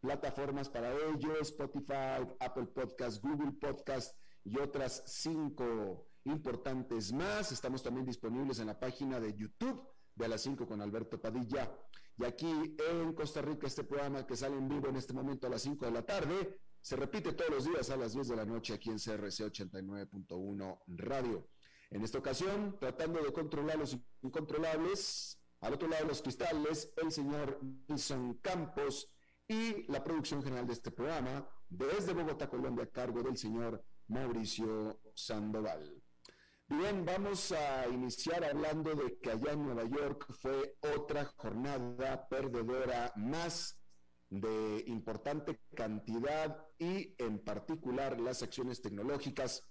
plataformas para ello, Spotify, Apple Podcast, Google Podcast y otras cinco importantes más. Estamos también disponibles en la página de YouTube de a las 5 con Alberto Padilla. Y aquí en Costa Rica, este programa que sale en vivo en este momento a las 5 de la tarde, se repite todos los días a las 10 de la noche aquí en CRC 89.1 Radio. En esta ocasión, tratando de controlar los incontrolables, al otro lado de los cristales, el señor Wilson Campos, y la producción general de este programa desde Bogotá, Colombia, a cargo del señor Mauricio Sandoval. Bien, vamos a iniciar hablando de que allá en Nueva York fue otra jornada perdedora más de importante cantidad y en particular las acciones tecnológicas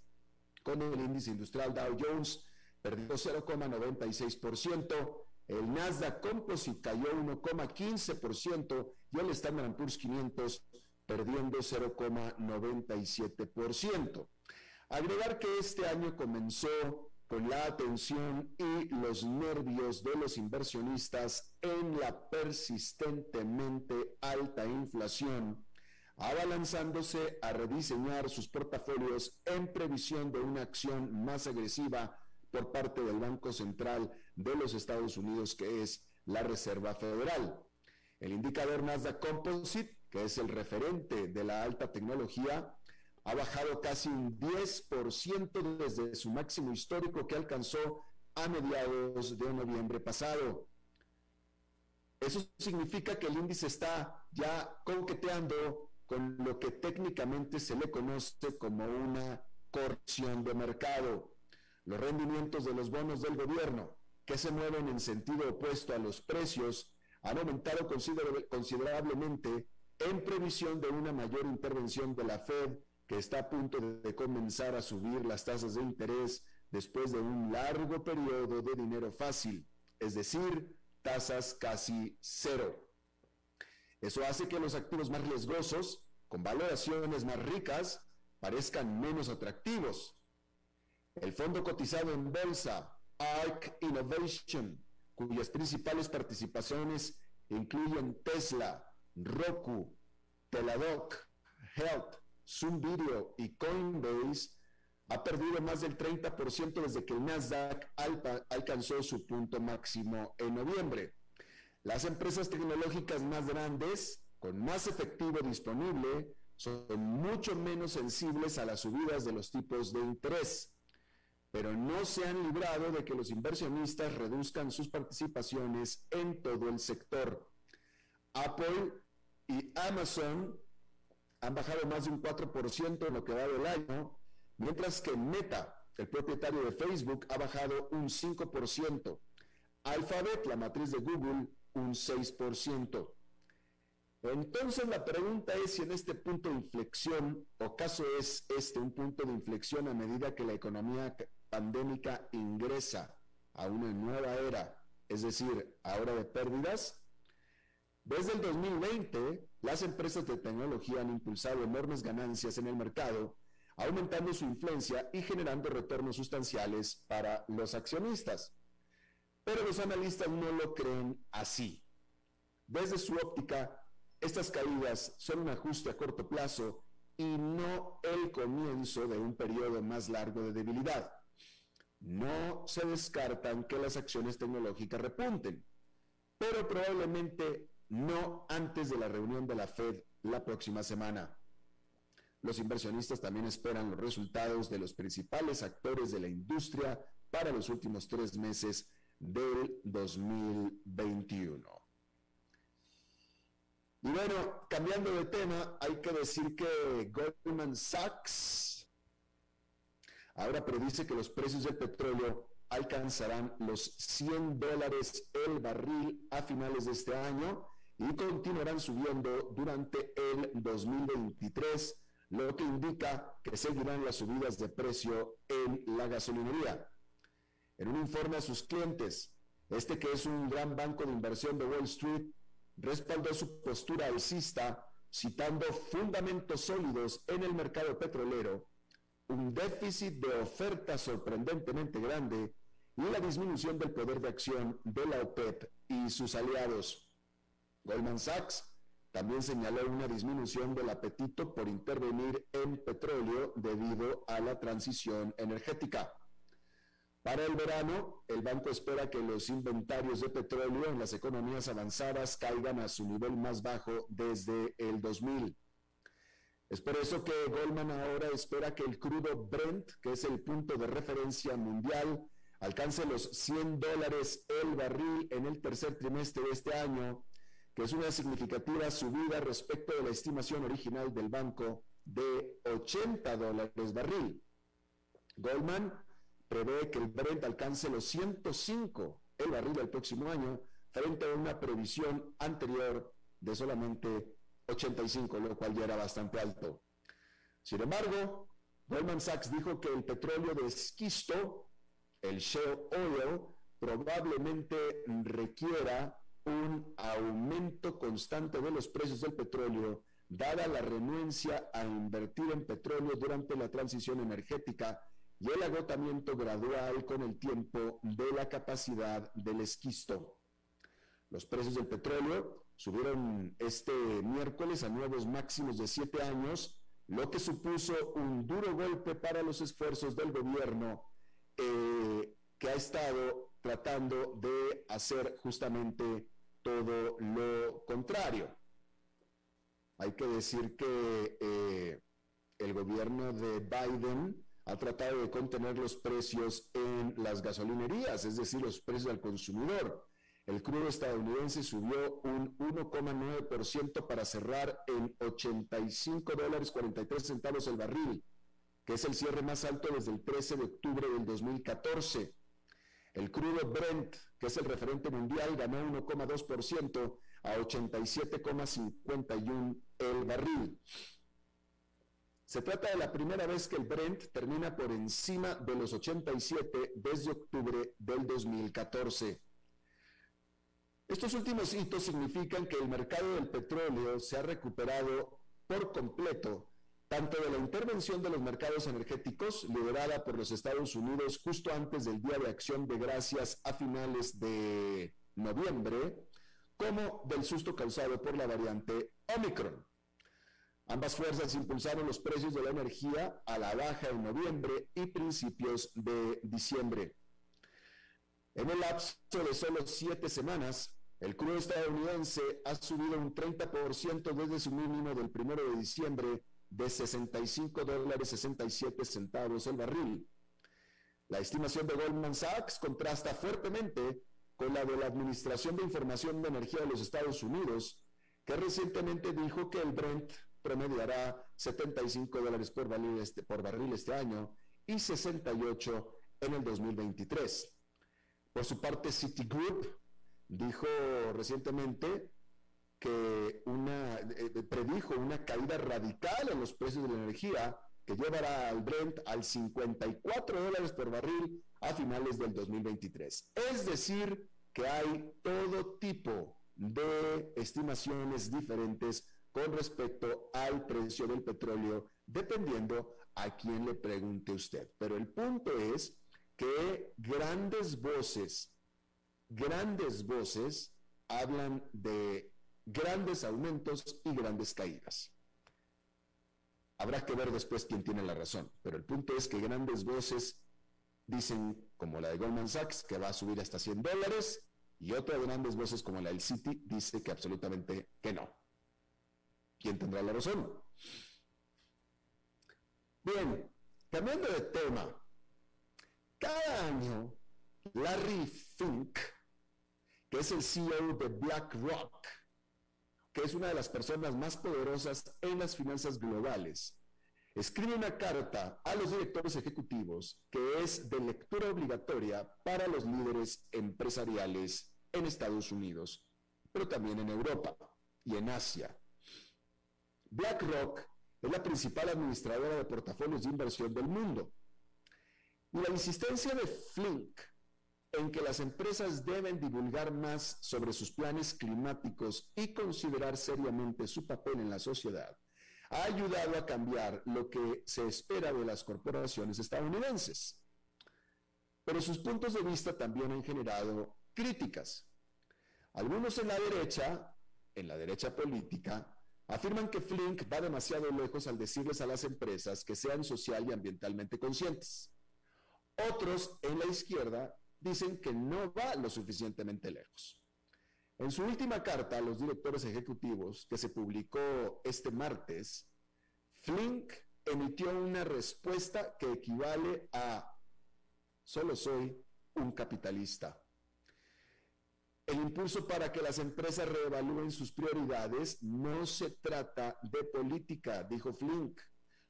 con el índice industrial Dow Jones perdió 0,96%, el Nasdaq Composite cayó 1,15% y el Standard Poor's 500 perdiendo 0,97%. Agregar que este año comenzó con la atención y los nervios de los inversionistas en la persistentemente alta inflación, abalanzándose a rediseñar sus portafolios en previsión de una acción más agresiva por parte del Banco Central de los Estados Unidos, que es la Reserva Federal. El indicador Nasdaq Composite, que es el referente de la alta tecnología, ha bajado casi un 10% desde su máximo histórico que alcanzó a mediados de noviembre pasado. Eso significa que el índice está ya coqueteando con lo que técnicamente se le conoce como una corrección de mercado los rendimientos de los bonos del gobierno, que se mueven en sentido opuesto a los precios, han aumentado considerablemente en previsión de una mayor intervención de la Fed, que está a punto de comenzar a subir las tasas de interés después de un largo periodo de dinero fácil, es decir, tasas casi cero. Eso hace que los activos más riesgosos, con valoraciones más ricas, parezcan menos atractivos el fondo cotizado en bolsa ARC Innovation, cuyas principales participaciones incluyen Tesla, Roku, Teladoc, Health, Zoom Video y Coinbase, ha perdido más del 30% desde que el Nasdaq alcanzó su punto máximo en noviembre. Las empresas tecnológicas más grandes, con más efectivo disponible, son mucho menos sensibles a las subidas de los tipos de interés pero no se han librado de que los inversionistas reduzcan sus participaciones en todo el sector. Apple y Amazon han bajado más de un 4% en lo que va del año, mientras que Meta, el propietario de Facebook, ha bajado un 5%. Alphabet, la matriz de Google, un 6%. Entonces la pregunta es si en este punto de inflexión, o caso es este un punto de inflexión a medida que la economía pandémica ingresa a una nueva era, es decir, ahora de pérdidas, desde el 2020 las empresas de tecnología han impulsado enormes ganancias en el mercado, aumentando su influencia y generando retornos sustanciales para los accionistas. Pero los analistas no lo creen así. Desde su óptica, estas caídas son un ajuste a corto plazo y no el comienzo de un periodo más largo de debilidad. No se descartan que las acciones tecnológicas repunten, pero probablemente no antes de la reunión de la Fed la próxima semana. Los inversionistas también esperan los resultados de los principales actores de la industria para los últimos tres meses del 2021. Y bueno, cambiando de tema, hay que decir que Goldman Sachs ahora predice que los precios del petróleo alcanzarán los 100 dólares el barril a finales de este año y continuarán subiendo durante el 2023, lo que indica que seguirán las subidas de precio en la gasolinería. En un informe a sus clientes, este que es un gran banco de inversión de Wall Street respaldó su postura alcista citando fundamentos sólidos en el mercado petrolero, un déficit de oferta sorprendentemente grande y la disminución del poder de acción de la OPEP y sus aliados. Goldman Sachs también señaló una disminución del apetito por intervenir en petróleo debido a la transición energética. Para el verano, el banco espera que los inventarios de petróleo en las economías avanzadas caigan a su nivel más bajo desde el 2000. Es por eso que Goldman ahora espera que el crudo Brent, que es el punto de referencia mundial, alcance los 100 dólares el barril en el tercer trimestre de este año, que es una significativa subida respecto de la estimación original del banco de 80 dólares barril. Goldman prevé que el Brent alcance los 105 el barril el próximo año, frente a una previsión anterior de solamente 85, lo cual ya era bastante alto. Sin embargo, Goldman Sachs dijo que el petróleo de esquisto, el shale oil, probablemente requiera un aumento constante de los precios del petróleo, dada la renuencia a invertir en petróleo durante la transición energética y el agotamiento gradual con el tiempo de la capacidad del esquisto. Los precios del petróleo subieron este miércoles a nuevos máximos de siete años, lo que supuso un duro golpe para los esfuerzos del gobierno eh, que ha estado tratando de hacer justamente todo lo contrario. Hay que decir que eh, el gobierno de Biden ha tratado de contener los precios en las gasolinerías, es decir, los precios al consumidor. El crudo estadounidense subió un 1,9% para cerrar en 85 dólares 43 centavos el barril, que es el cierre más alto desde el 13 de octubre del 2014. El crudo Brent, que es el referente mundial, ganó 1,2% a 87,51 el barril. Se trata de la primera vez que el Brent termina por encima de los 87 desde octubre del 2014. Estos últimos hitos significan que el mercado del petróleo se ha recuperado por completo, tanto de la intervención de los mercados energéticos, liderada por los Estados Unidos justo antes del Día de Acción de Gracias a finales de noviembre, como del susto causado por la variante Omicron. Ambas fuerzas impulsaron los precios de la energía a la baja en noviembre y principios de diciembre. En el lapso de solo siete semanas, el crudo estadounidense ha subido un 30% desde su mínimo del 1 de diciembre de 65 dólares 67 centavos el barril. La estimación de Goldman Sachs contrasta fuertemente con la de la Administración de Información de Energía de los Estados Unidos, que recientemente dijo que el Brent promediará 75 dólares por barril, este, por barril este año y 68 en el 2023. Por su parte, Citigroup dijo recientemente que una, eh, eh, predijo una caída radical en los precios de la energía que llevará al Brent al 54 dólares por barril a finales del 2023. Es decir, que hay todo tipo de estimaciones diferentes con respecto al precio del petróleo, dependiendo a quién le pregunte usted. Pero el punto es que grandes voces, grandes voces hablan de grandes aumentos y grandes caídas. Habrá que ver después quién tiene la razón, pero el punto es que grandes voces dicen, como la de Goldman Sachs, que va a subir hasta 100 dólares, y otras grandes voces como la del City dice que absolutamente que no. ¿Quién tendrá la razón? Bien, cambiando de tema, cada año Larry Fink, es el CEO de BlackRock, que es una de las personas más poderosas en las finanzas globales, escribe una carta a los directores ejecutivos que es de lectura obligatoria para los líderes empresariales en Estados Unidos, pero también en Europa y en Asia. BlackRock es la principal administradora de portafolios de inversión del mundo. Y la insistencia de Flink en que las empresas deben divulgar más sobre sus planes climáticos y considerar seriamente su papel en la sociedad ha ayudado a cambiar lo que se espera de las corporaciones estadounidenses. Pero sus puntos de vista también han generado críticas. Algunos en la derecha, en la derecha política, afirman que Flink va demasiado lejos al decirles a las empresas que sean social y ambientalmente conscientes. Otros en la izquierda dicen que no va lo suficientemente lejos. En su última carta a los directores ejecutivos, que se publicó este martes, Flink emitió una respuesta que equivale a solo soy un capitalista. El impulso para que las empresas reevalúen sus prioridades no se trata de política, dijo Flink.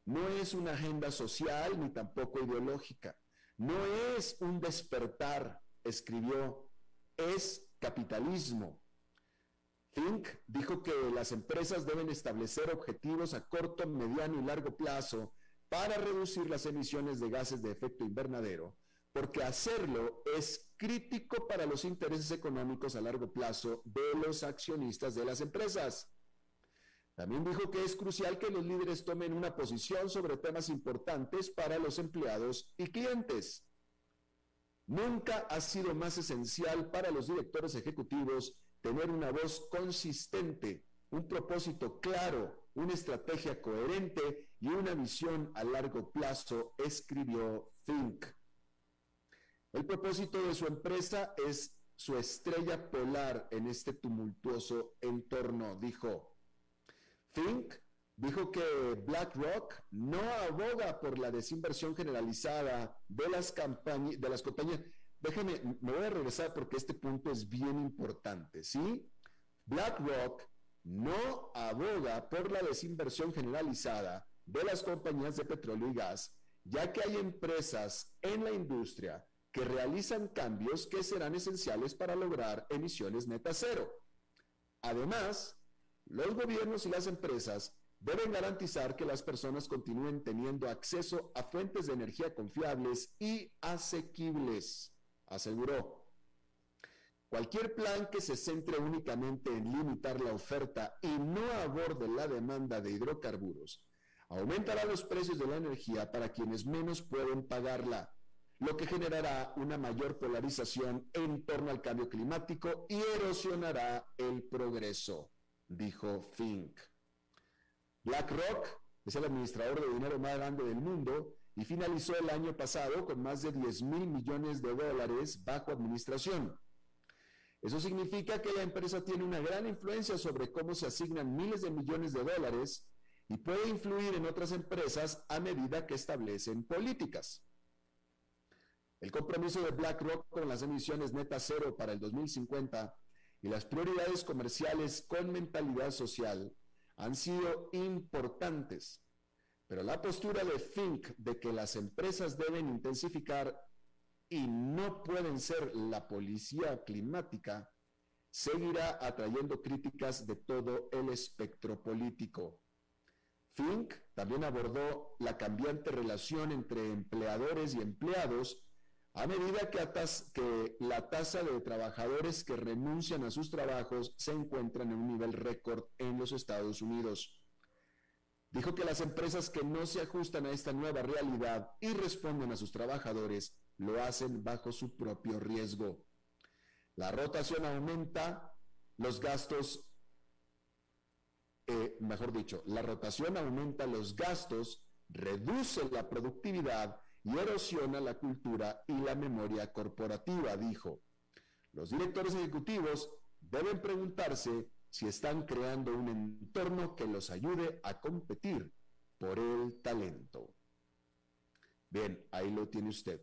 No es una agenda social ni tampoco ideológica. No es un despertar, escribió, es capitalismo. Fink dijo que las empresas deben establecer objetivos a corto, mediano y largo plazo para reducir las emisiones de gases de efecto invernadero, porque hacerlo es crítico para los intereses económicos a largo plazo de los accionistas de las empresas. También dijo que es crucial que los líderes tomen una posición sobre temas importantes para los empleados y clientes. Nunca ha sido más esencial para los directores ejecutivos tener una voz consistente, un propósito claro, una estrategia coherente y una visión a largo plazo, escribió Fink. El propósito de su empresa es su estrella polar en este tumultuoso entorno, dijo. Fink dijo que BlackRock no aboga por la desinversión generalizada de las, compañías. Déjeme, me voy a regresar porque este punto es bien importante, ¿sí? BlackRock no aboga por la desinversión generalizada de las compañías de petróleo y gas, ya que hay empresas en la industria que realizan cambios que serán esenciales para lograr emisiones neta cero. Además, los gobiernos y las empresas deben garantizar que las personas continúen teniendo acceso a fuentes de energía confiables y asequibles, aseguró. Cualquier plan que se centre únicamente en limitar la oferta y no aborde la demanda de hidrocarburos aumentará los precios de la energía para quienes menos pueden pagarla, lo que generará una mayor polarización en torno al cambio climático y erosionará el progreso dijo Fink. BlackRock es el administrador de dinero más grande del mundo y finalizó el año pasado con más de 10 mil millones de dólares bajo administración. Eso significa que la empresa tiene una gran influencia sobre cómo se asignan miles de millones de dólares y puede influir en otras empresas a medida que establecen políticas. El compromiso de BlackRock con las emisiones neta cero para el 2050 y las prioridades comerciales con mentalidad social han sido importantes, pero la postura de Fink de que las empresas deben intensificar y no pueden ser la policía climática seguirá atrayendo críticas de todo el espectro político. Fink también abordó la cambiante relación entre empleadores y empleados a medida que, la tasa de trabajadores que renuncian a sus trabajos se encuentran en un nivel récord en los Estados Unidos. Dijo que las empresas que no se ajustan a esta nueva realidad y responden a sus trabajadores lo hacen bajo su propio riesgo. La rotación aumenta, los gastos eh, mejor dicho, la rotación aumenta los gastos, reduce la productividad y erosiona la cultura y la memoria corporativa, dijo. Los directores ejecutivos deben preguntarse si están creando un entorno que los ayude a competir por el talento. Bien, ahí lo tiene usted.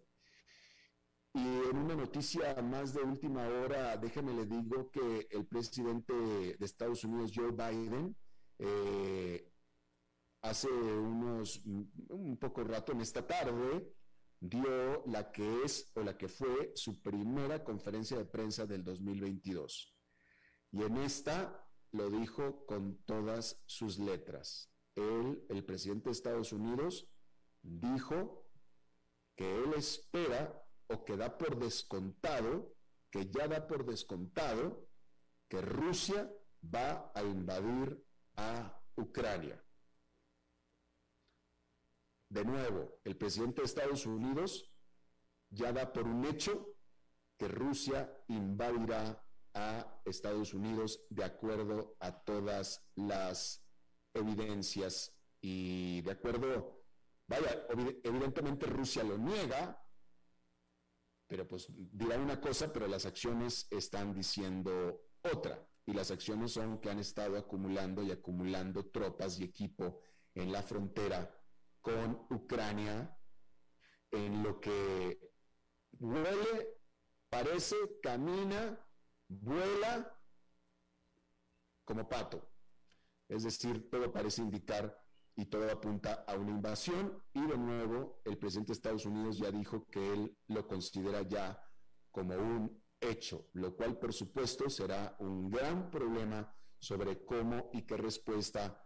Y en una noticia más de última hora, déjeme le digo que el presidente de Estados Unidos, Joe Biden, eh, hace unos, un poco rato en esta tarde, dio la que es o la que fue su primera conferencia de prensa del 2022. Y en esta lo dijo con todas sus letras. Él, el presidente de Estados Unidos, dijo que él espera o que da por descontado, que ya da por descontado, que Rusia va a invadir a Ucrania. De nuevo, el presidente de Estados Unidos ya da por un hecho que Rusia invadirá a Estados Unidos de acuerdo a todas las evidencias y de acuerdo, vaya, evidentemente Rusia lo niega, pero pues dirá una cosa, pero las acciones están diciendo otra. Y las acciones son que han estado acumulando y acumulando tropas y equipo en la frontera con Ucrania, en lo que huele, parece, camina, vuela como pato. Es decir, todo parece indicar y todo apunta a una invasión y de nuevo el presidente de Estados Unidos ya dijo que él lo considera ya como un hecho, lo cual por supuesto será un gran problema sobre cómo y qué respuesta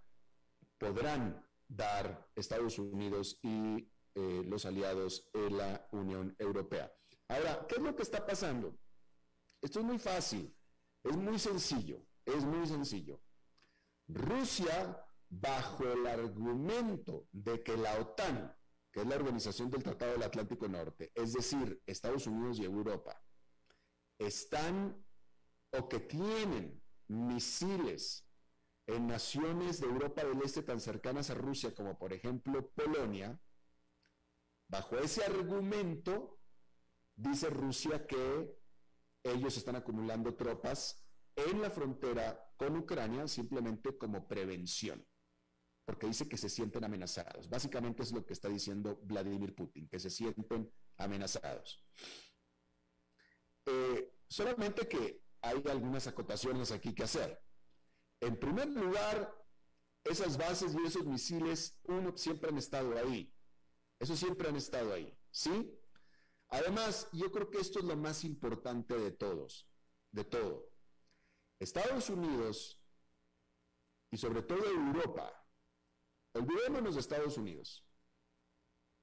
podrán dar Estados Unidos y eh, los aliados en la Unión Europea. Ahora, ¿qué es lo que está pasando? Esto es muy fácil, es muy sencillo, es muy sencillo. Rusia bajo el argumento de que la OTAN, que es la Organización del Tratado del Atlántico Norte, es decir, Estados Unidos y Europa, están o que tienen misiles en naciones de Europa del Este tan cercanas a Rusia como por ejemplo Polonia, bajo ese argumento dice Rusia que ellos están acumulando tropas en la frontera con Ucrania simplemente como prevención porque dice que se sienten amenazados. Básicamente es lo que está diciendo Vladimir Putin, que se sienten amenazados. Eh, solamente que hay algunas acotaciones aquí que hacer. En primer lugar, esas bases y esos misiles, uno, siempre han estado ahí. Eso siempre han estado ahí, ¿sí? Además, yo creo que esto es lo más importante de todos, de todo. Estados Unidos y sobre todo Europa Olvidémonos de Estados Unidos.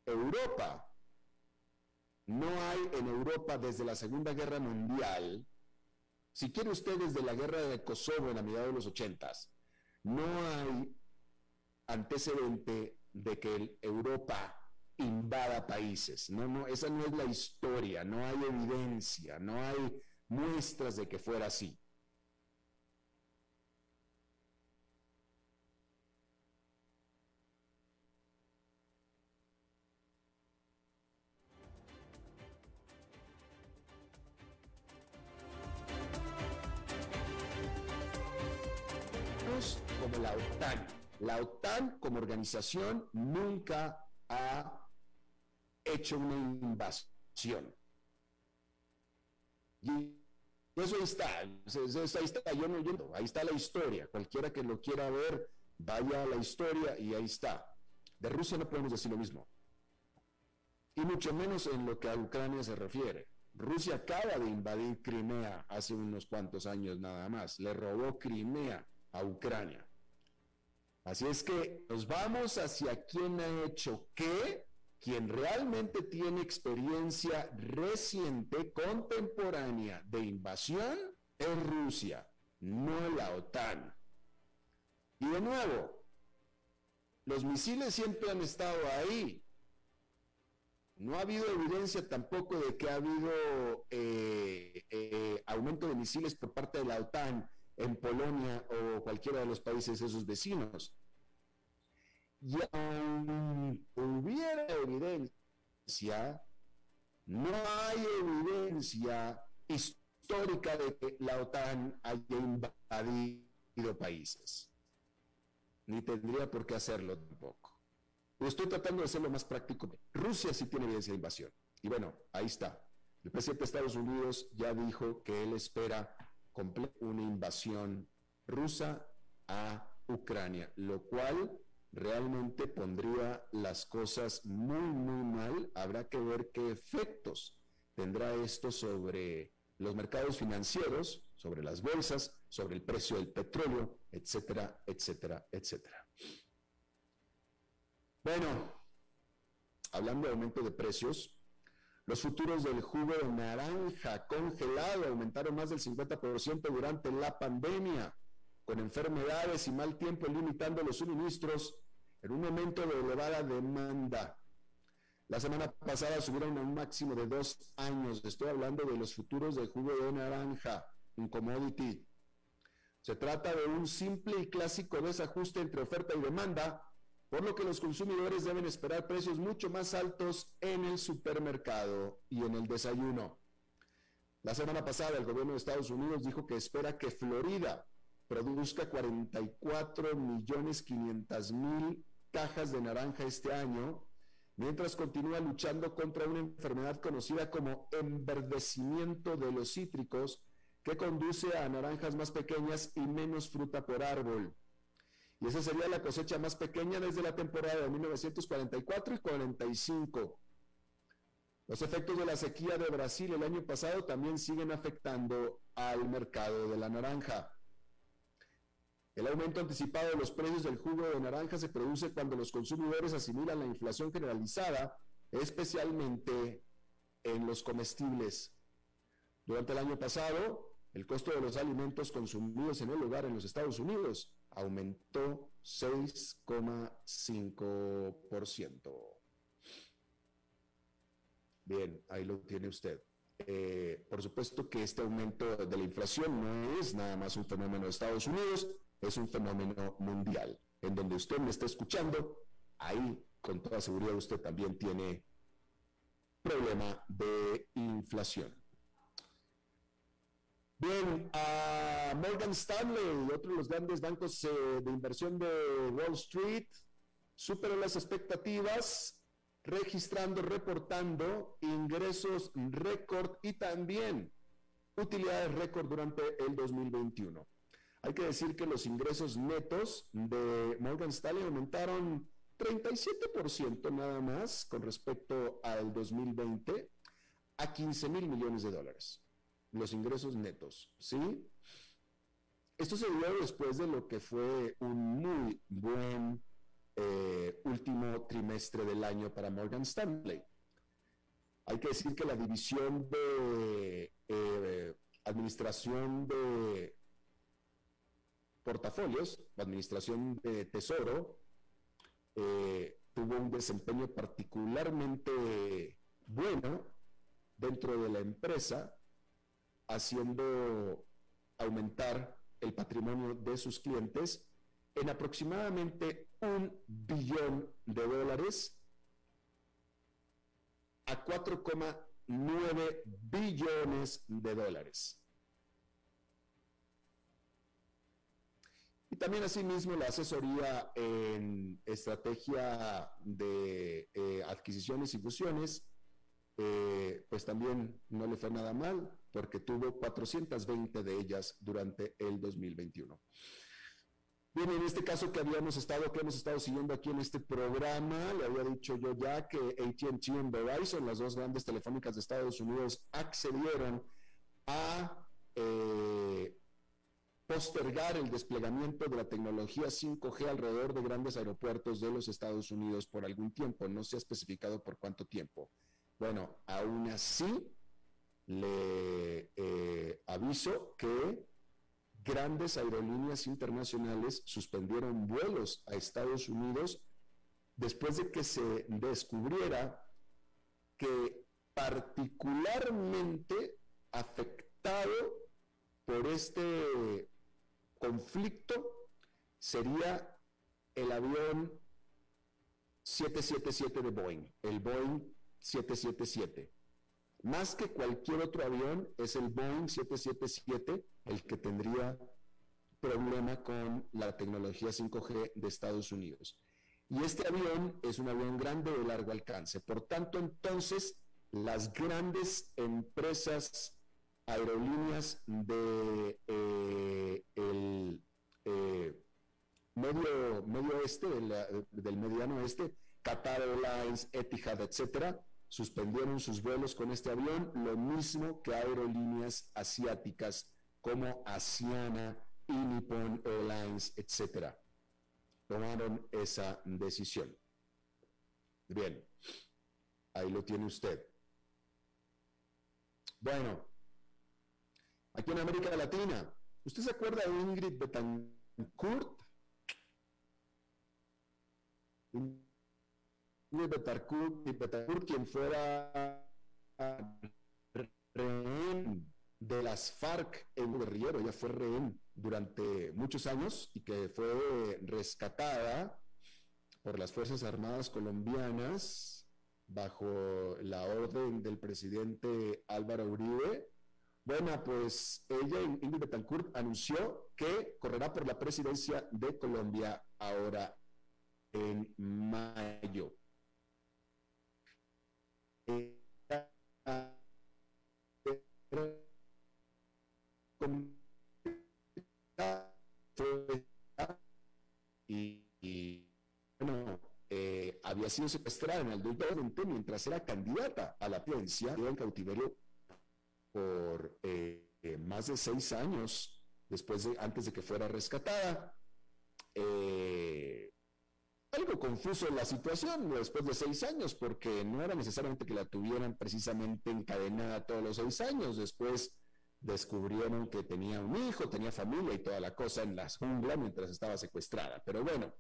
Europa, no hay en Europa desde la Segunda Guerra Mundial, si quiere usted desde la guerra de Kosovo en la mitad de los ochentas, no hay antecedente de que Europa invada países. No, no, esa no es la historia, no hay evidencia, no hay muestras de que fuera así. La OTAN como organización nunca ha hecho una invasión. Y eso ahí está, ahí está, ahí está la historia. Cualquiera que lo quiera ver, vaya a la historia y ahí está. De Rusia no podemos decir lo mismo. Y mucho menos en lo que a Ucrania se refiere. Rusia acaba de invadir Crimea hace unos cuantos años nada más. Le robó Crimea a Ucrania. Así es que nos vamos hacia quien ha hecho qué, quien realmente tiene experiencia reciente, contemporánea de invasión, es Rusia, no la OTAN. Y de nuevo, los misiles siempre han estado ahí. No ha habido evidencia tampoco de que ha habido eh, eh, aumento de misiles por parte de la OTAN en Polonia o cualquiera de los países esos vecinos. Y aún hubiera evidencia, no hay evidencia histórica de que la OTAN haya invadido países. Ni tendría por qué hacerlo tampoco. estoy tratando de hacerlo más práctico. Rusia sí tiene evidencia de invasión. Y bueno, ahí está. El presidente de Estados Unidos ya dijo que él espera una invasión rusa a Ucrania, lo cual realmente pondría las cosas muy, muy mal. Habrá que ver qué efectos tendrá esto sobre los mercados financieros, sobre las bolsas, sobre el precio del petróleo, etcétera, etcétera, etcétera. Bueno, hablando de aumento de precios, los futuros del jugo de naranja congelado aumentaron más del 50% durante la pandemia, con enfermedades y mal tiempo limitando los suministros en un momento de elevada demanda. La semana pasada subieron a un máximo de dos años. Estoy hablando de los futuros del jugo de naranja, un commodity. Se trata de un simple y clásico desajuste entre oferta y demanda por lo que los consumidores deben esperar precios mucho más altos en el supermercado y en el desayuno. La semana pasada el gobierno de Estados Unidos dijo que espera que Florida produzca 44 millones 500 mil cajas de naranja este año, mientras continúa luchando contra una enfermedad conocida como enverdecimiento de los cítricos, que conduce a naranjas más pequeñas y menos fruta por árbol y esa sería la cosecha más pequeña desde la temporada de 1944 y 45. Los efectos de la sequía de Brasil el año pasado también siguen afectando al mercado de la naranja. El aumento anticipado de los precios del jugo de naranja se produce cuando los consumidores asimilan la inflación generalizada, especialmente en los comestibles. Durante el año pasado, el costo de los alimentos consumidos en el hogar en los Estados Unidos aumentó 6,5%. Bien, ahí lo tiene usted. Eh, por supuesto que este aumento de la inflación no es nada más un fenómeno de Estados Unidos, es un fenómeno mundial. En donde usted me está escuchando, ahí con toda seguridad usted también tiene problema de inflación. Bien, a Morgan Stanley, otro de los grandes bancos eh, de inversión de Wall Street, superó las expectativas, registrando, reportando ingresos récord y también utilidades récord durante el 2021. Hay que decir que los ingresos netos de Morgan Stanley aumentaron 37% nada más con respecto al 2020 a 15 mil millones de dólares los ingresos netos, ¿sí? Esto se dio después de lo que fue un muy buen eh, último trimestre del año para Morgan Stanley. Hay que decir que la división de eh, administración de portafolios, administración de tesoro, eh, tuvo un desempeño particularmente bueno dentro de la empresa haciendo aumentar el patrimonio de sus clientes en aproximadamente un billón de dólares a 4,9 billones de dólares. Y también asimismo la asesoría en estrategia de eh, adquisiciones y fusiones, eh, pues también no le fue nada mal, porque tuvo 420 de ellas durante el 2021. Bien, en este caso que habíamos estado, que hemos estado siguiendo aquí en este programa, le había dicho yo ya que ATT y Verizon, las dos grandes telefónicas de Estados Unidos, accedieron a eh, postergar el desplegamiento de la tecnología 5G alrededor de grandes aeropuertos de los Estados Unidos por algún tiempo. No se ha especificado por cuánto tiempo. Bueno, aún así, le eh, aviso que grandes aerolíneas internacionales suspendieron vuelos a Estados Unidos después de que se descubriera que particularmente afectado por este conflicto sería el avión 777 de Boeing, el Boeing 777. Más que cualquier otro avión, es el Boeing 777 el que tendría problema con la tecnología 5G de Estados Unidos. Y este avión es un avión grande de largo alcance. Por tanto, entonces, las grandes empresas aerolíneas de eh, el eh, medio, medio oeste, del mediano oeste, Qatar Airlines, Etihad, etcétera, suspendieron sus vuelos con este avión, lo mismo que aerolíneas asiáticas como Asiana y Nippon Airlines, etcétera. Tomaron esa decisión. Bien, ahí lo tiene usted. Bueno, aquí en América Latina, ¿usted se acuerda de Ingrid Betancourt? Betancourt, quien fuera rehén de las FARC en guerrillero, ella fue rehén durante muchos años y que fue rescatada por las Fuerzas Armadas colombianas bajo la orden del presidente Álvaro Uribe. Bueno, pues ella, Ingrid Betancourt, anunció que correrá por la presidencia de Colombia ahora en mayo. Sido secuestrada en el 2020 mientras era candidata a la presidencia, en cautiverio por eh, eh, más de seis años después de, antes de que fuera rescatada. Eh, algo confuso la situación después de seis años, porque no era necesariamente que la tuvieran precisamente encadenada todos los seis años. Después descubrieron que tenía un hijo, tenía familia y toda la cosa en las junglas mientras estaba secuestrada. Pero bueno,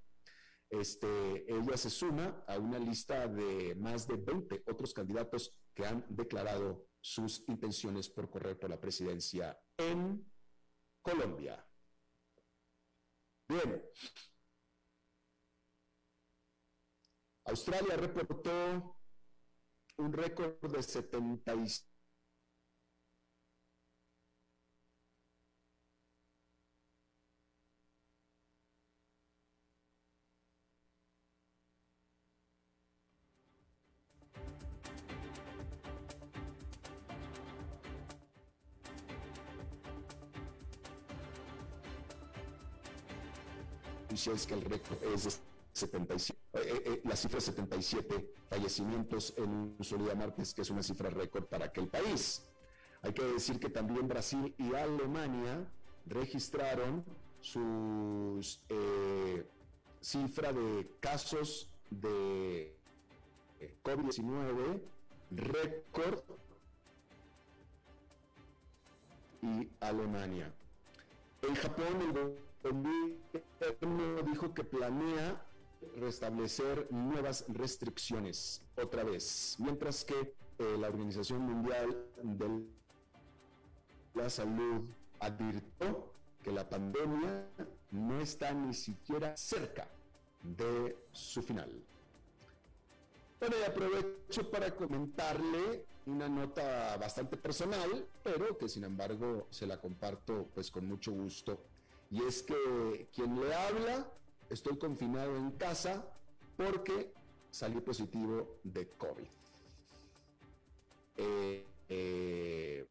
este, ella se suma a una lista de más de 20 otros candidatos que han declarado sus intenciones por correr por la presidencia en Colombia. Bien, Australia reportó un récord de 76 es que el récord es 77, eh, eh, eh, la cifra 77 fallecimientos en un solo día martes, que es una cifra récord para aquel país. Hay que decir que también Brasil y Alemania registraron sus cifra de casos de COVID-19 récord y Alemania. En Japón el gobierno dijo que planea restablecer nuevas restricciones otra vez, mientras que eh, la Organización Mundial de la Salud advirtió que la pandemia no está ni siquiera cerca de su final. Bueno, y aprovecho para comentarle una nota bastante personal, pero que sin embargo se la comparto pues con mucho gusto. Y es que quien le habla estoy confinado en casa porque salí positivo de COVID. Eh, eh,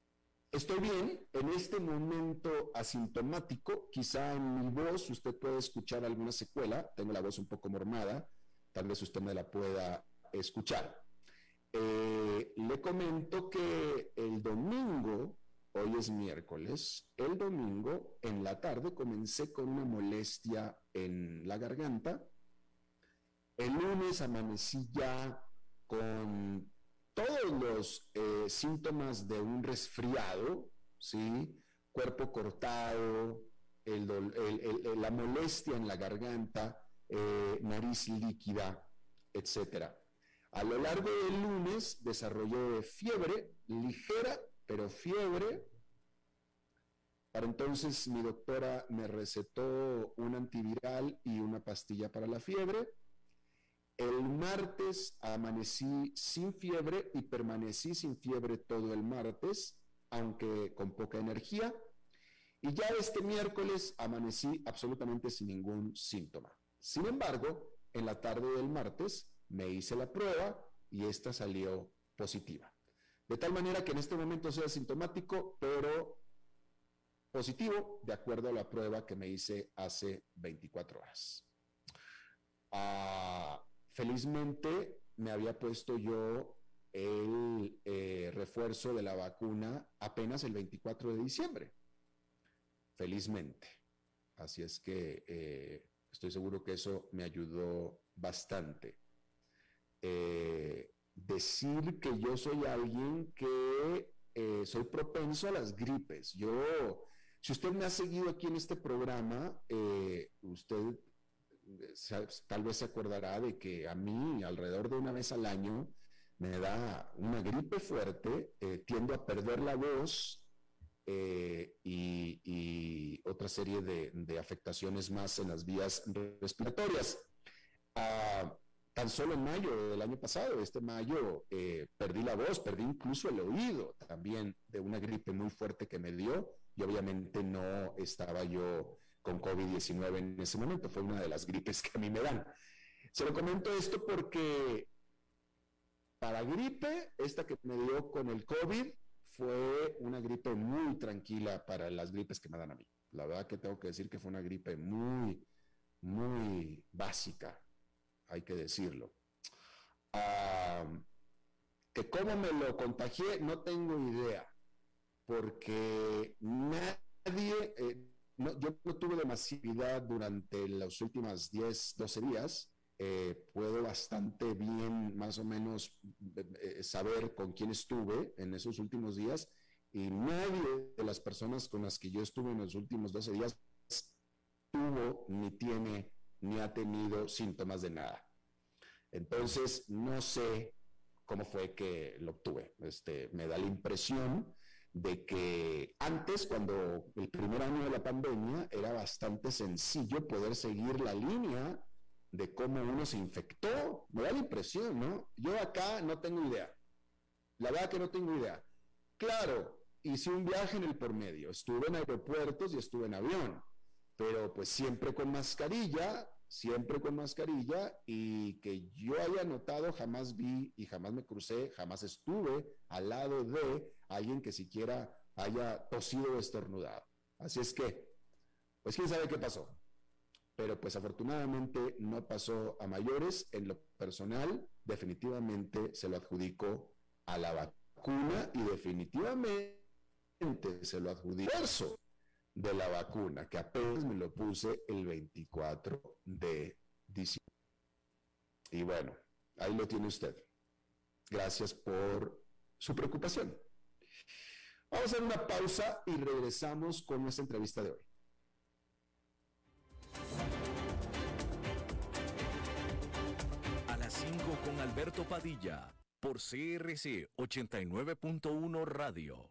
estoy bien, en este momento asintomático, quizá en mi voz usted puede escuchar alguna secuela, tengo la voz un poco mormada, tal vez usted me la pueda escuchar. Eh, le comento que el domingo Hoy es miércoles. El domingo en la tarde comencé con una molestia en la garganta. El lunes amanecí ya con todos los eh, síntomas de un resfriado, ¿sí? Cuerpo cortado, la molestia en la garganta, eh, nariz líquida, etc. A lo largo del lunes desarrollé fiebre ligera pero fiebre Para entonces mi doctora me recetó un antiviral y una pastilla para la fiebre. El martes amanecí sin fiebre y permanecí sin fiebre todo el martes, aunque con poca energía. Y ya este miércoles amanecí absolutamente sin ningún síntoma. Sin embargo, en la tarde del martes me hice la prueba y esta salió positiva. De tal manera que en este momento soy asintomático, pero positivo de acuerdo a la prueba que me hice hace 24 horas. Ah, felizmente me había puesto yo el eh, refuerzo de la vacuna apenas el 24 de diciembre. Felizmente. Así es que eh, estoy seguro que eso me ayudó bastante. Eh, decir que yo soy alguien que soy propenso a las gripes. Yo si usted me ha seguido aquí en este programa, eh, usted eh, tal vez se acordará de que a mí alrededor de una vez al año me da una gripe fuerte, eh, tiendo a perder la voz y, otra serie de, afectaciones más en las vías respiratorias. Ah, tan solo en mayo del año pasado, este mayo, perdí la voz, perdí incluso el oído también de una gripe muy fuerte que me dio y obviamente no estaba yo con COVID-19 en ese momento, fue una de las gripes que a mí me dan. Se lo comento esto porque para gripe, esta que me dio con el COVID fue una gripe muy tranquila para las gripes que me dan a mí. La verdad que tengo que decir que fue una gripe muy, muy básica, hay que decirlo. Ah, que cómo me lo contagié, no tengo idea porque nadie, eh, yo no tuve demasiada durante los últimos 10, 12 días. Eh, puedo bastante bien más o menos eh, saber con quién estuve en esos últimos días y nadie de las personas con las que yo estuve en los últimos 12 días tuvo, ni tiene, ni ha tenido síntomas de nada. Entonces, no sé cómo fue que lo obtuve. Este, me da la impresión de que antes, cuando el primer año de la pandemia, era bastante sencillo poder seguir la línea de cómo uno se infectó. Me da la impresión, ¿no? Yo acá no tengo idea. La verdad que no tengo idea. Claro, hice un viaje en el por medio. Estuve en aeropuertos y estuve en avión, pero pues siempre con mascarilla, siempre con mascarilla y que yo haya notado, jamás vi y jamás me crucé, jamás estuve al lado de alguien que siquiera haya tosido o estornudado. Así es que, pues quién sabe qué pasó. Pero pues afortunadamente no pasó a mayores. En lo personal, definitivamente se lo adjudico a la vacuna y definitivamente se lo adjudico de la vacuna, que apenas me lo puse el 24 de diciembre. Y bueno, ahí lo tiene usted. Gracias por su preocupación. Vamos a hacer una pausa y regresamos con nuestra entrevista de hoy. A las 5 con Alberto Padilla, por CRC 89.1 Radio.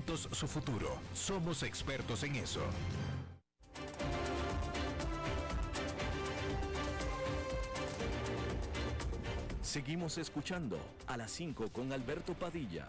su futuro. Somos expertos en eso. Seguimos escuchando a las 5 con Alberto Padilla.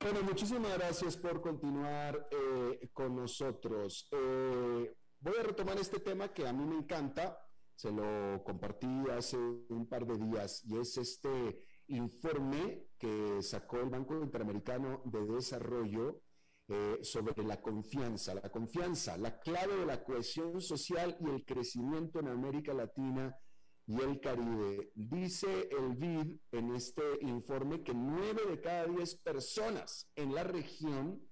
Bueno, muchísimas gracias por continuar eh, con nosotros. Eh, voy a retomar este tema que a mí me encanta se lo compartí hace un par de días y es este informe que sacó el Banco Interamericano de Desarrollo eh, sobre la confianza. La confianza, la clave de la cohesión social y el crecimiento en América Latina y el Caribe. Dice el BID en este informe que nueve de cada diez personas en la región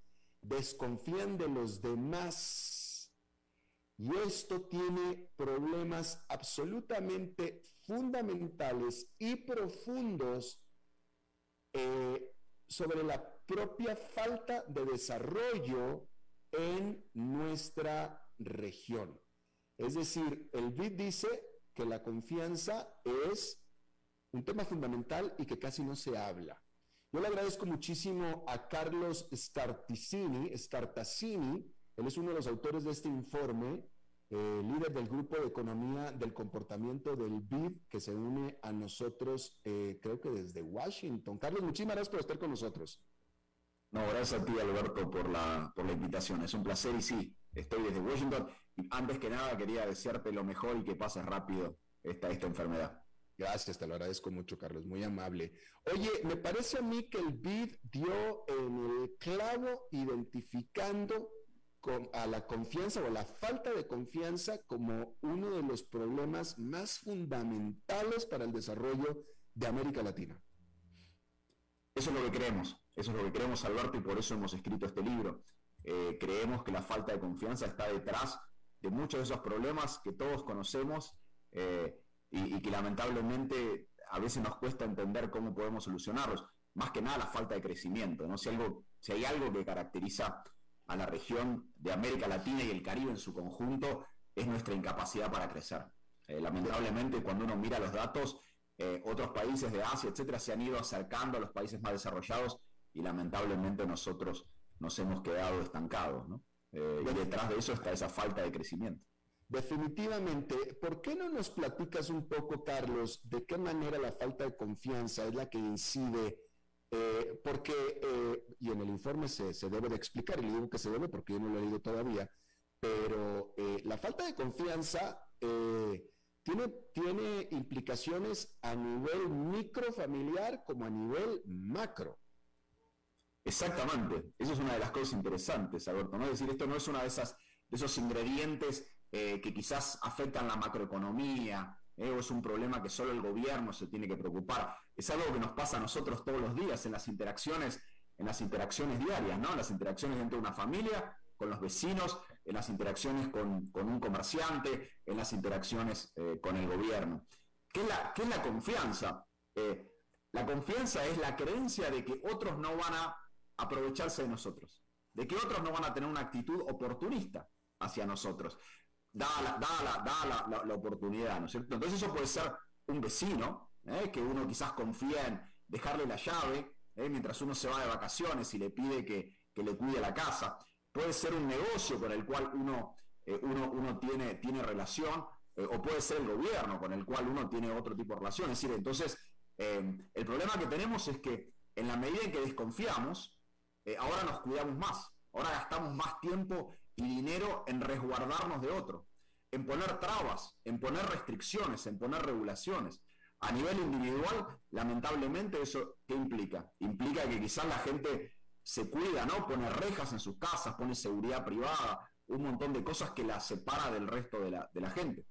desconfían de los demás y esto tiene problemas absolutamente fundamentales y profundos eh, sobre la propia falta de desarrollo en nuestra región. Es decir, el BID dice que la confianza es un tema fundamental y que casi no se habla. Yo le agradezco muchísimo a Carlos Scartacini, Scartacini él es uno de los autores de este informe, eh, líder del grupo de economía del comportamiento del BID, que se une a nosotros, eh, creo que desde Washington. Carlos, muchísimas gracias por estar con nosotros. No, gracias a ti, Alberto, por la, por la invitación. Es un placer y sí, estoy desde Washington. Y antes que nada, quería desearte lo mejor y que pases rápido esta, esta enfermedad. Gracias, te lo agradezco mucho, Carlos, muy amable. Oye, me parece a mí que el BID dio en el clavo identificando a la confianza o a la falta de confianza como uno de los problemas más fundamentales para el desarrollo de América Latina. Eso es lo que creemos, eso es lo que creemos, Alberto, y por eso hemos escrito este libro. Eh, creemos que la falta de confianza está detrás de muchos de esos problemas que todos conocemos eh, y, que lamentablemente a veces nos cuesta entender cómo podemos solucionarlos. Más que nada la falta de crecimiento, ¿no? Si, algo, si hay algo que caracteriza a la región de América Latina y el Caribe en su conjunto es nuestra incapacidad para crecer. Eh, lamentablemente, cuando uno mira los datos, eh, otros países de Asia, etcétera, se han ido acercando a los países más desarrollados y lamentablemente nosotros nos hemos quedado estancados. Eh, y detrás de eso está esa falta de crecimiento. Definitivamente. ¿Por qué no nos platicas un poco, Carlos, de qué manera la falta de confianza es la que incide eh, porque, eh, y en el informe se, debe de explicar, y le digo que se debe porque yo no lo he leído todavía, pero eh, la falta de confianza tiene, implicaciones a nivel microfamiliar como a nivel macro. Exactamente, eso es una de las cosas interesantes, Alberto, ¿no? Es decir, esto no es uno de, esas, de esos ingredientes que quizás afectan la macroeconomía, o es un problema que solo el gobierno se tiene que preocupar. Es algo que nos pasa a nosotros todos los días en las interacciones, en las interacciones diarias, ¿no? En las interacciones dentro de una familia, con los vecinos, en las interacciones con, un comerciante, en las interacciones eh, con el gobierno. ¿Qué es la, es la confianza? Eh, la confianza es la creencia de que otros no van a aprovecharse de nosotros, de que otros no van a tener una actitud oportunista hacia nosotros da, la, la, oportunidad, ¿no es cierto? Entonces eso puede ser un vecino, ¿eh? que uno quizás confía en dejarle la llave ¿eh? mientras uno se va de vacaciones y le pide que, le cuide la casa. Puede ser un negocio con el cual uno, eh, uno, uno tiene, tiene relación, o puede ser el gobierno con el cual uno tiene otro tipo de relación. Es decir, entonces, el problema que tenemos es que en la medida en que desconfiamos, ahora nos cuidamos más, ahora gastamos más tiempo y dinero en resguardarnos de otro, en poner trabas, en poner restricciones, en poner regulaciones. A nivel individual, lamentablemente, ¿eso qué implica? Implica que quizás la gente se cuida, ¿no? Pone rejas en sus casas, pone seguridad privada, un montón de cosas que la separa del resto de la, de la gente.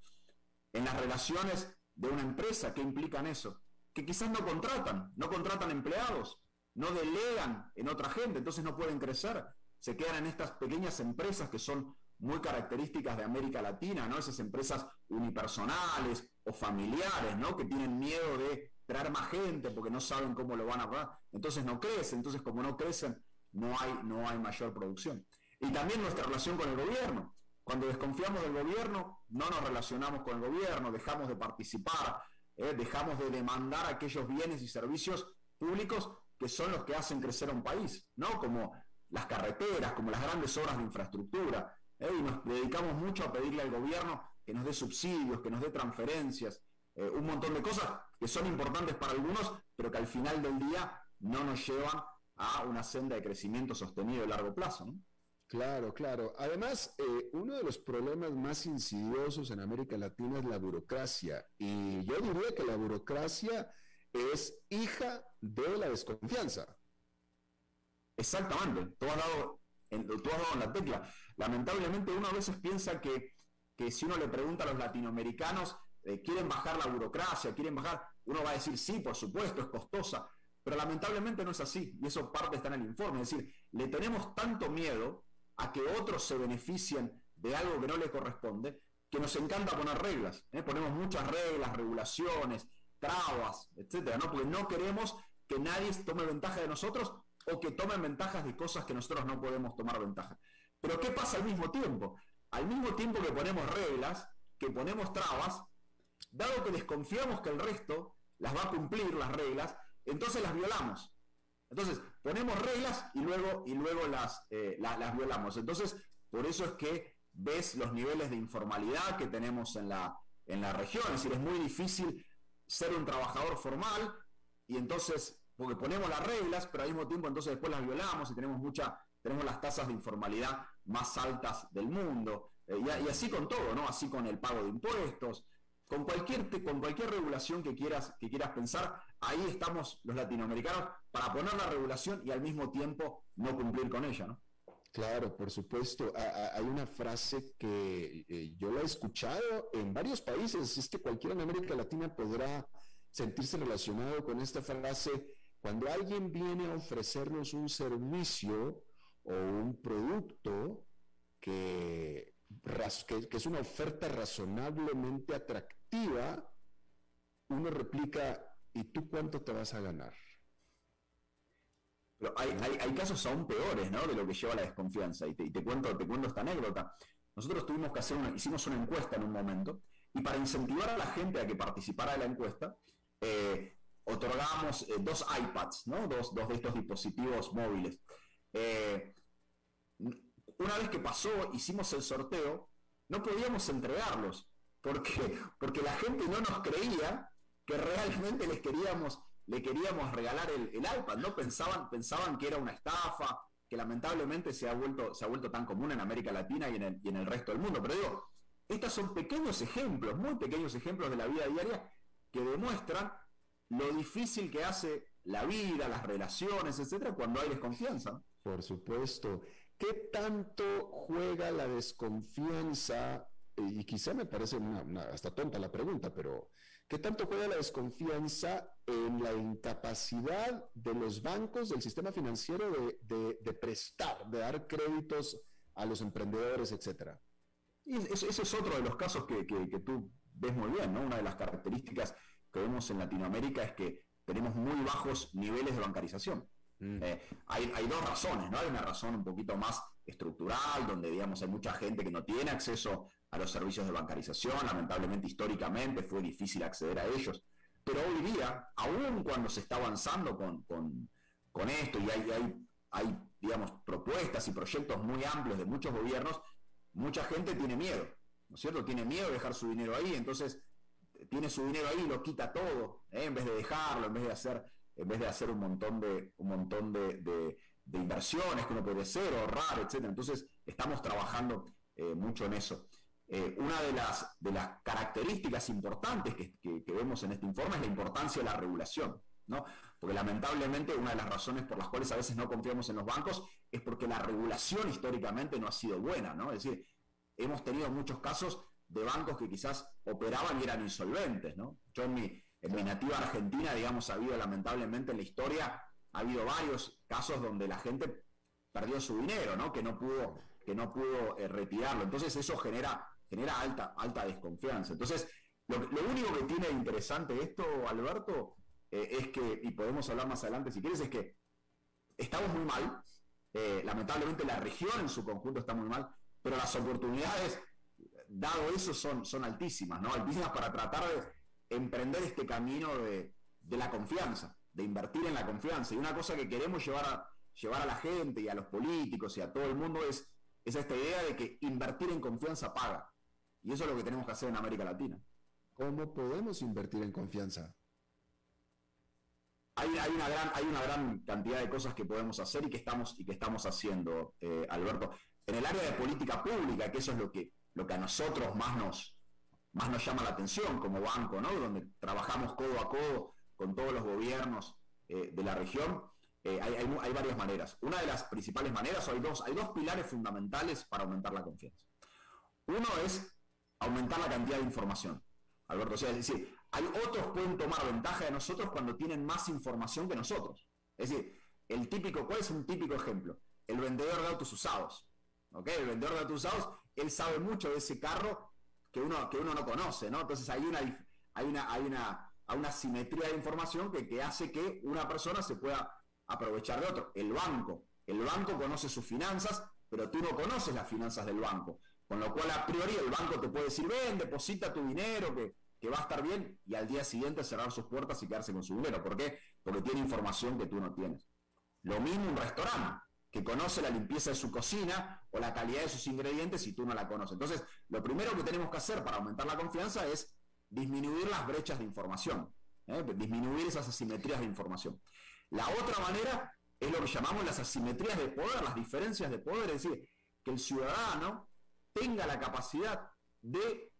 En las relaciones de una empresa, ¿qué implican eso? Que quizás no contratan, no contratan empleados, no delegan en otra gente, entonces no pueden crecer, se quedan en estas pequeñas empresas que son muy características de América Latina, ¿no? Esas empresas unipersonales o familiares, ¿no? Que tienen miedo de traer más gente porque no saben cómo lo van a pagar. Entonces no crecen, entonces como no crecen, no hay, no hay mayor producción. Y también nuestra relación con el gobierno. Cuando desconfiamos del gobierno, no nos relacionamos con el gobierno, dejamos de participar, ¿eh? dejamos de demandar aquellos bienes y servicios públicos que son los que hacen crecer a un país, ¿no? Como las carreteras, como las grandes obras de infraestructura, ¿eh? y nos dedicamos mucho a pedirle al gobierno que nos dé subsidios, que nos dé transferencias, eh, un montón de cosas que son importantes para algunos, pero que al final del día no nos llevan a una senda de crecimiento sostenido a largo plazo. Claro, claro. Además, eh, uno de los problemas más insidiosos en América Latina es la burocracia. Y yo diría que la burocracia es hija de la desconfianza. Exactamente. Tú has dado, en, la tecla. Lamentablemente uno a veces piensa que, que si uno le pregunta a los latinoamericanos, eh, quieren bajar la burocracia, quieren bajar, uno va a decir, sí, por supuesto, es costosa, pero lamentablemente no es así, y eso parte está en el informe, es decir, le tenemos tanto miedo a que otros se beneficien de algo que no le corresponde, que nos encanta poner reglas, ¿eh? ponemos muchas reglas, regulaciones, trabas, etcétera, ¿no? porque no queremos que nadie tome ventaja de nosotros o que tomen ventajas de cosas que nosotros no podemos tomar ventaja. Pero ¿qué pasa al mismo tiempo? Al mismo tiempo que ponemos reglas, que ponemos trabas, dado que desconfiamos que el resto las va a cumplir las reglas, entonces las violamos. Entonces, ponemos reglas y luego, y luego las, eh, violamos. Entonces, por eso es que ves los niveles de informalidad que tenemos en la, en la región. Es decir, es muy difícil ser un trabajador formal y entonces, porque ponemos las reglas, pero al mismo tiempo entonces después las violamos y tenemos mucha, tenemos las tasas de informalidad más altas del mundo. Eh, y, así con todo, ¿no? Así con el pago de impuestos, con cualquier, con cualquier regulación que quieras, que quieras pensar, ahí estamos los latinoamericanos para poner la regulación y al mismo tiempo no cumplir con ella, ¿no? Claro, por supuesto. Hay una frase que eh, yo la he escuchado en varios países, es que cualquiera en América Latina podrá sentirse relacionado con esta frase. Cuando alguien viene a ofrecernos un servicio o un producto que es una oferta razonablemente atractiva, uno replica, ¿y tú cuánto te vas a ganar? Pero hay, casos aún peores, ¿no? De lo que lleva la desconfianza. Y te, cuento, te cuento esta anécdota. Nosotros tuvimos que hacer una, hicimos una encuesta en un momento, y para incentivar a la gente a que participara de la encuesta, eh, otorgamos eh, dos iPads, ¿no? Dos, dos, de estos dispositivos móviles. Eh, una vez que pasó, hicimos el sorteo, no podíamos entregarlos, porque, porque la gente no nos creía que realmente les queríamos, le queríamos regalar el, iPad, ¿no? Pensaban, pensaban que era una estafa, que lamentablemente se ha vuelto, se ha vuelto tan común en América Latina y en, el, y en el resto del mundo. Pero digo, estos son pequeños ejemplos, muy pequeños ejemplos de la vida diaria que demuestran lo difícil que hace la vida, las relaciones, etcétera, cuando hay desconfianza. Por supuesto. ¿Qué tanto juega la desconfianza? Y quizá me parece hasta tonta la pregunta, pero ¿qué tanto juega la desconfianza en la incapacidad de los bancos, del sistema financiero de, prestar, de dar créditos a los emprendedores, etcétera? Y ese, es otro de los casos que, tú ves muy bien, ¿no? Una de las características que vemos en Latinoamérica es que tenemos muy bajos niveles de bancarización. Mm. Eh, hay, dos razones, ¿no? Hay una razón un poquito más estructural, donde digamos hay mucha gente que no tiene acceso a los servicios de bancarización, lamentablemente históricamente fue difícil acceder a ellos, pero hoy día, aún cuando se está avanzando con, esto y hay, hay, hay, digamos, propuestas y proyectos muy amplios de muchos gobiernos, mucha gente tiene miedo, ¿no es cierto? Tiene miedo de dejar su dinero ahí, entonces tiene su dinero ahí lo quita todo, ¿eh? en vez de dejarlo, en vez de hacer en vez de hacer un montón de, un montón de, inversiones que puede hacer, ahorrar, etc. Entonces, estamos trabajando eh, mucho en eso. Eh, una de las, de las características importantes que, vemos en este informe es la importancia de la regulación. ¿no? Porque lamentablemente una de las razones por las cuales a veces no confiamos en los bancos es porque la regulación históricamente no ha sido buena, ¿no? Es decir, hemos tenido muchos casos de bancos que quizás operaban y eran insolventes, ¿no? Yo en mi, en mi nativa Argentina, digamos, ha habido lamentablemente en la historia, ha habido varios casos donde la gente perdió su dinero, ¿no? Que no pudo, que no pudo eh, retirarlo. Entonces eso genera, genera alta, alta desconfianza. Entonces, lo, único que tiene de interesante esto, Alberto, eh, es que, y podemos hablar más adelante si quieres, es que estamos muy mal. Eh, lamentablemente la región en su conjunto está muy mal, pero las oportunidades, dado eso, son, son altísimas, ¿no? Altísimas para tratar de emprender este camino de, de la confianza, de invertir en la confianza. Y una cosa que queremos llevar a, llevar a la gente y a los políticos y a todo el mundo es, esta idea de que invertir en confianza paga. Y eso es lo que tenemos que hacer en América Latina. ¿Cómo podemos invertir en confianza? Hay, una, gran, hay una gran cantidad de cosas que podemos hacer y que estamos, y que estamos haciendo, eh, Alberto. En el área de política pública, que eso es lo que, lo que a nosotros más nos, más nos llama la atención como banco, ¿no? donde trabajamos codo a codo con todos los gobiernos eh, de la región, eh, hay, varias maneras. Una de las principales maneras, o hay dos, hay dos pilares fundamentales para aumentar la confianza. Uno es aumentar la cantidad de información. Alberto, o sea, es decir, hay otros pueden tomar ventaja de nosotros cuando tienen más información que nosotros. Es decir, el típico, ¿cuál es un típico ejemplo? El vendedor de autos usados. ¿Ok? El vendedor de autos usados, él sabe mucho de ese carro que uno, que uno no conoce, ¿no? Entonces hay una, hay una, hay una, una simetría de información que, que hace que una persona se pueda aprovechar de otro. El banco. El banco conoce sus finanzas, pero tú no conoces las finanzas del banco. Con lo cual, a priori, el banco te puede decir, ven, deposita tu dinero, que, que va a estar bien, y al día siguiente cerrar sus puertas y quedarse con su dinero. ¿Por qué? Porque tiene información que tú no tienes. Lo mismo un restaurante, que conoce la limpieza de su cocina o la calidad de sus ingredientes y tú no la conoces. Entonces, lo primero que tenemos que hacer para aumentar la confianza es disminuir las brechas de información, ¿eh? disminuir esas asimetrías de información. La otra manera es lo que llamamos las asimetrías de poder, las diferencias de poder, es decir, que el ciudadano tenga la capacidad de,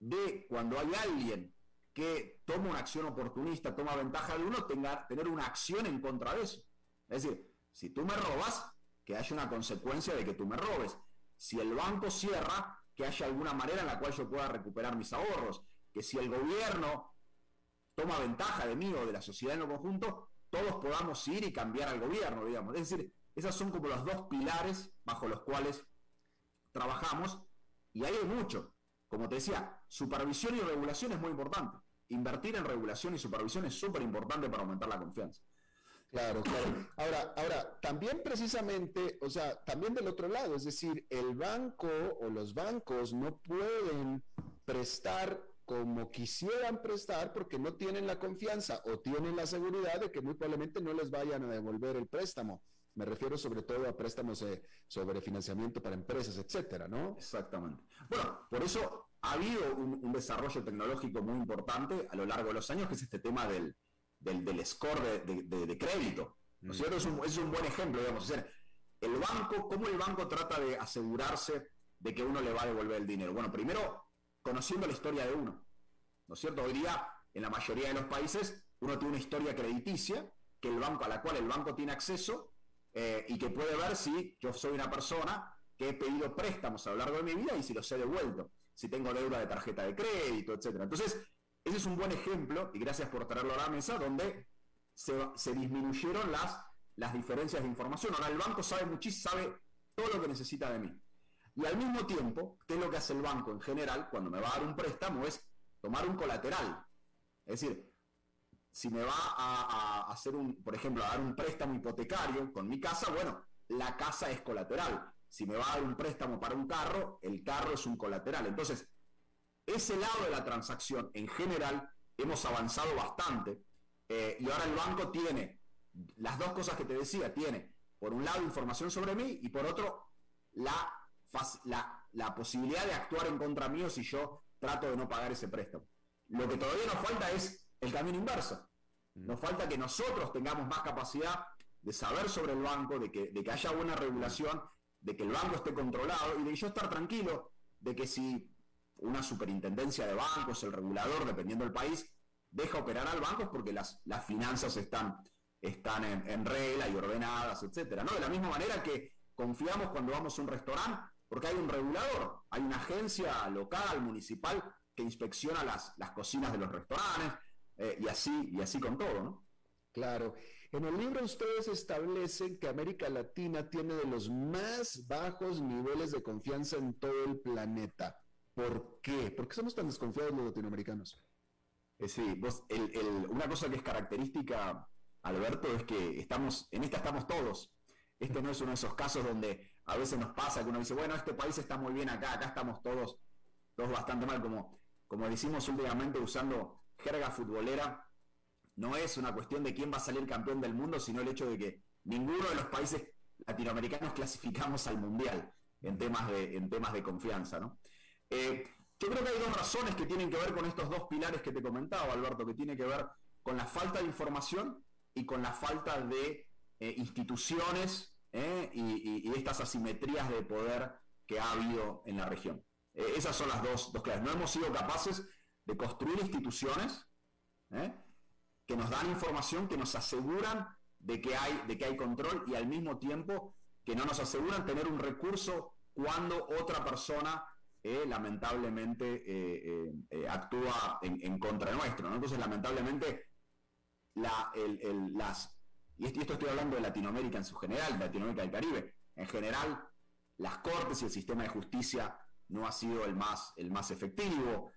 de cuando hay alguien que toma una acción oportunista, toma ventaja de uno, tenga, tener una acción en contra de eso. Es decir, si tú me robas, que haya una consecuencia de que tú me robes. Si el banco cierra, que haya alguna manera en la cual yo pueda recuperar mis ahorros. Que si el gobierno toma ventaja de mí o de la sociedad en lo conjunto, todos podamos ir y cambiar al gobierno, digamos. Es decir, esas son como los dos pilares bajo los cuales trabajamos y ahí hay mucho. Como te decía, supervisión y regulación es muy importante. Invertir en regulación y supervisión es súper importante para aumentar la confianza. Claro, claro. Ahora, ahora, también precisamente, o sea, también del otro lado, es decir, el banco o los bancos no pueden prestar como quisieran prestar porque no tienen la confianza o tienen la seguridad de que muy probablemente no les vayan a devolver el préstamo. Me refiero sobre todo a préstamos eh, sobre financiamiento para empresas, etcétera, ¿no? Exactamente. Bueno, por eso ha habido un, desarrollo tecnológico muy importante a lo largo de los años, que es este tema del, del, score de, crédito. ¿No es un, es un, buen ejemplo, digamos. Es el banco, ¿cómo el banco trata de asegurarse de que uno le va a devolver el dinero? Bueno, primero conociendo la historia de uno. ¿No es cierto? Hoy día, en la mayoría de los países, uno tiene una historia crediticia que el banco, a la cual el banco tiene acceso eh, y que puede ver si yo soy una persona que he pedido préstamos a lo largo de mi vida y si los he devuelto, si tengo deuda de tarjeta de crédito, etc. Entonces, ese es un buen ejemplo, y gracias por traerlo a la mesa, donde se, disminuyeron las, las diferencias de información. Ahora el banco sabe muchísimo, sabe todo lo que necesita de mí. Y al mismo tiempo, ¿qué es lo que hace el banco en general cuando me va a dar un préstamo? Es tomar un colateral. Es decir, si me va a, hacer un, por ejemplo, a dar un préstamo hipotecario con mi casa, bueno, la casa es colateral. Si me va a dar un préstamo para un carro, el carro es un colateral. Entonces, ese lado de la transacción, en general, hemos avanzado bastante. Eh, y ahora el banco tiene las dos cosas que te decía, tiene, por un lado, información sobre mí y por otro, la la, posibilidad de actuar en contra mío si yo trato de no pagar ese préstamo. Lo que todavía nos falta es el camino inverso. Nos falta que nosotros tengamos más capacidad de saber sobre el banco, de que, de que haya buena regulación, de que el banco esté controlado y de yo estar tranquilo de que si una superintendencia de bancos, el regulador, dependiendo del país, deja operar al banco porque las, las finanzas están, están en, regla y ordenadas, etcétera. ¿no? De la misma manera que confiamos cuando vamos a un restaurante porque hay un regulador, hay una agencia local, municipal, que inspecciona las, las cocinas de los restaurantes, eh, y así, y así con todo, ¿no? Claro. En el libro ustedes establecen que América Latina tiene de los más bajos niveles de confianza en todo el planeta. ¿Por qué? ¿Por qué somos tan desconfiados los latinoamericanos? Eh, sí, una cosa que es característica, Alberto, es que estamos, en esta estamos todos. Este no es uno de esos casos donde a veces nos pasa que uno dice, bueno, este país está muy bien acá, acá estamos todos, todos bastante mal, como, como decimos últimamente usando jerga futbolera, no es una cuestión de quién va a salir campeón del mundo, sino el hecho de que ninguno de los países latinoamericanos clasificamos al mundial en temas de, en temas de confianza. ¿no? Eh, yo creo que hay dos razones que tienen que ver con estos dos pilares que te comentaba, Alberto, que tiene que ver con la falta de información y con la falta de eh, instituciones eh, y, estas asimetrías de poder que ha habido en la región. esas son las dos, dos claves. No hemos sido capaces de construir instituciones que nos dan información, que nos aseguran de que hay, de que hay control y al mismo tiempo que no nos aseguran tener un recurso cuando otra persona eh, lamentablemente eh, eh, actúa en, contra nuestro. Entonces, lamentablemente, la, las, y esto estoy hablando de Latinoamérica en su general, Latinoamérica del Caribe, en general, las cortes y el sistema de justicia no ha sido el más, el más efectivo,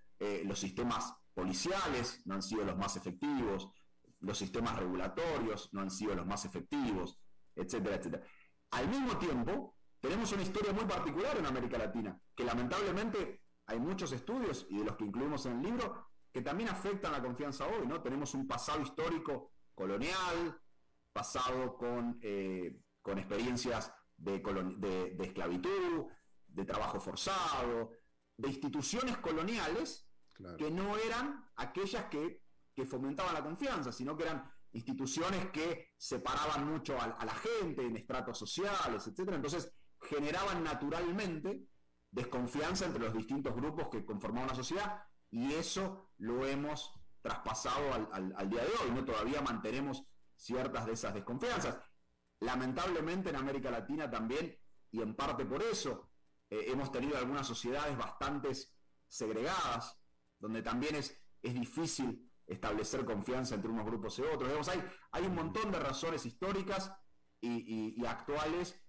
los sistemas policiales no han sido los más efectivos, los sistemas regulatorios no han sido los más efectivos, etcétera, etcétera. Al mismo tiempo, tenemos una historia muy particular en América Latina, que lamentablemente hay muchos estudios, y de los que incluimos en el libro, que también afectan la confianza hoy, ¿no? Tenemos un pasado histórico colonial, pasado con, eh, con experiencias de, de, esclavitud, de trabajo forzado, de instituciones coloniales que no eran aquellas que que fomentaban la confianza, sino que eran instituciones que separaban mucho a, la gente en estratos sociales, etc. Entonces generaban naturalmente desconfianza entre los distintos grupos que conformaban la sociedad y eso lo hemos traspasado al, día de hoy, ¿no? Todavía mantenemos ciertas de esas desconfianzas. Lamentablemente en América Latina también, y en parte por eso, eh, hemos tenido algunas sociedades bastante segregadas, donde también es, es difícil establecer confianza entre unos grupos y otros. hay, hay un montón de razones históricas y, actuales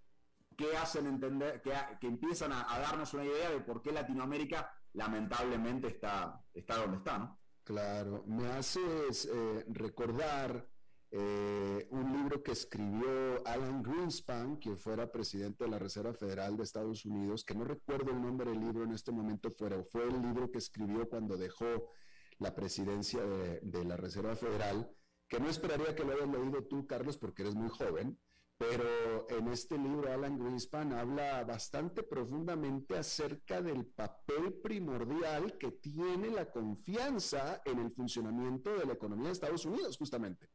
que hacen entender, que, que empiezan a, darnos una idea de por qué Latinoamérica lamentablemente está, está donde está. Claro, me haces eh, recordar eh, un libro que escribió Alan Greenspan, que fuera presidente de la Reserva Federal de Estados Unidos, que no recuerdo el nombre del libro en este momento, pero fue el libro que escribió cuando dejó la presidencia de, la Reserva Federal, que no esperaría que lo hayas leído tú, Carlos, porque eres muy joven, pero en este libro Alan Greenspan habla bastante profundamente acerca del papel primordial que tiene la confianza en el funcionamiento de la economía de Estados Unidos, justamente.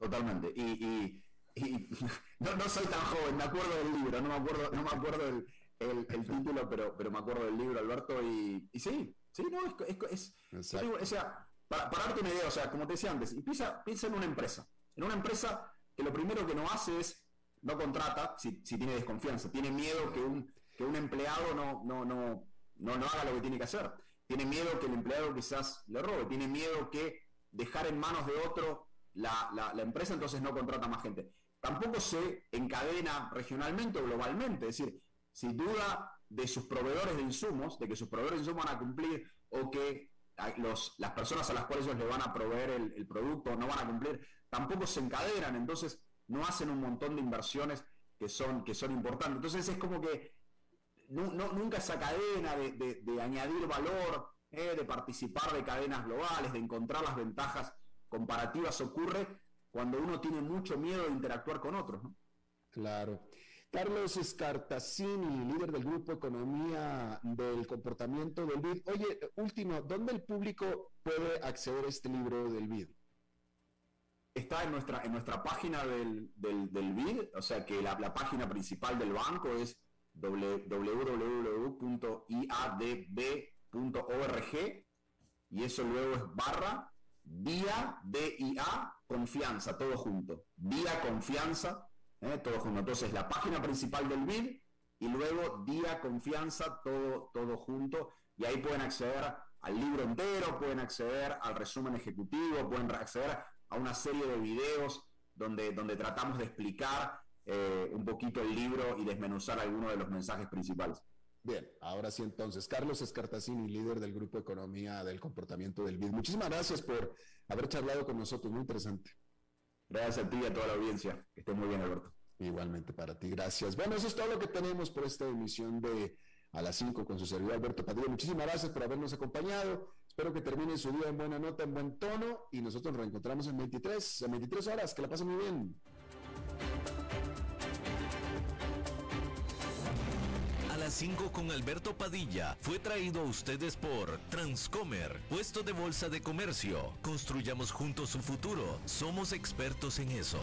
Totalmente. Y, no, soy tan joven, me acuerdo del libro, no me acuerdo, no me acuerdo el, título, pero, pero me acuerdo del libro, Alberto, y, y sí, Sí, no, es, o sea, para, darte una idea, o sea, como te decía antes, piensa, piensa en una empresa. En una empresa que lo primero que no hace es, no contrata si, tiene desconfianza, tiene miedo que un, que un empleado no, no, no, no, no haga lo que tiene que hacer. Tiene miedo que el empleado quizás le robe, tiene miedo que dejar en manos de otro la, la, la empresa, entonces no contrata más gente. Tampoco se encadena regionalmente o globalmente, es decir, si duda de sus proveedores de insumos, de que sus proveedores de insumos van a cumplir o que los, las personas a las cuales ellos le van a proveer el, producto no van a cumplir, tampoco se encadenan, entonces no hacen un montón de inversiones que son, que son importantes. Entonces es como que nunca esa cadena de, añadir valor, eh, de participar de cadenas globales, de encontrar las ventajas comparativas ocurre cuando uno tiene mucho miedo de interactuar con otros. Claro. Carlos Escartacini, líder del Grupo Economía del Comportamiento del BID. Oye, último, ¿dónde el público puede acceder a este libro del BID? Está en nuestra, en nuestra página del, BID, o sea que la, página principal del banco es www.iadb.org y eso luego es barra Día, D-I-A, confianza, todo junto. Día confianza, ¿eh? todo junto. Entonces, la página principal del BID y luego Día Confianza, todo, todo junto. Y ahí pueden acceder al libro entero, pueden acceder al resumen ejecutivo, pueden acceder a una serie de videos donde, donde tratamos de explicar eh, un poquito el libro y desmenuzar algunos de los mensajes principales. Bien, ahora sí entonces, Carlos Escartacini, líder del Grupo Economía del Comportamiento del BID. Muchísimas gracias por haber charlado con nosotros, muy interesante. Gracias a ti y a toda la audiencia. Que esté muy bien, Alberto. Igualmente para ti, gracias. Bueno, eso es todo lo que tenemos por esta emisión de A las 5 con su servidor Alberto Padilla. Muchísimas gracias por habernos acompañado. Espero que termine su día en buena nota, en buen tono y nosotros nos reencontramos en 23, en 23 horas. Que la pasen muy bien. las 5 con Alberto Padilla fue traído a ustedes por Transcomer, puesto de bolsa de comercio. Construyamos juntos su futuro. Somos expertos en eso.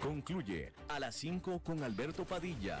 Concluye a las 5 con Alberto Padilla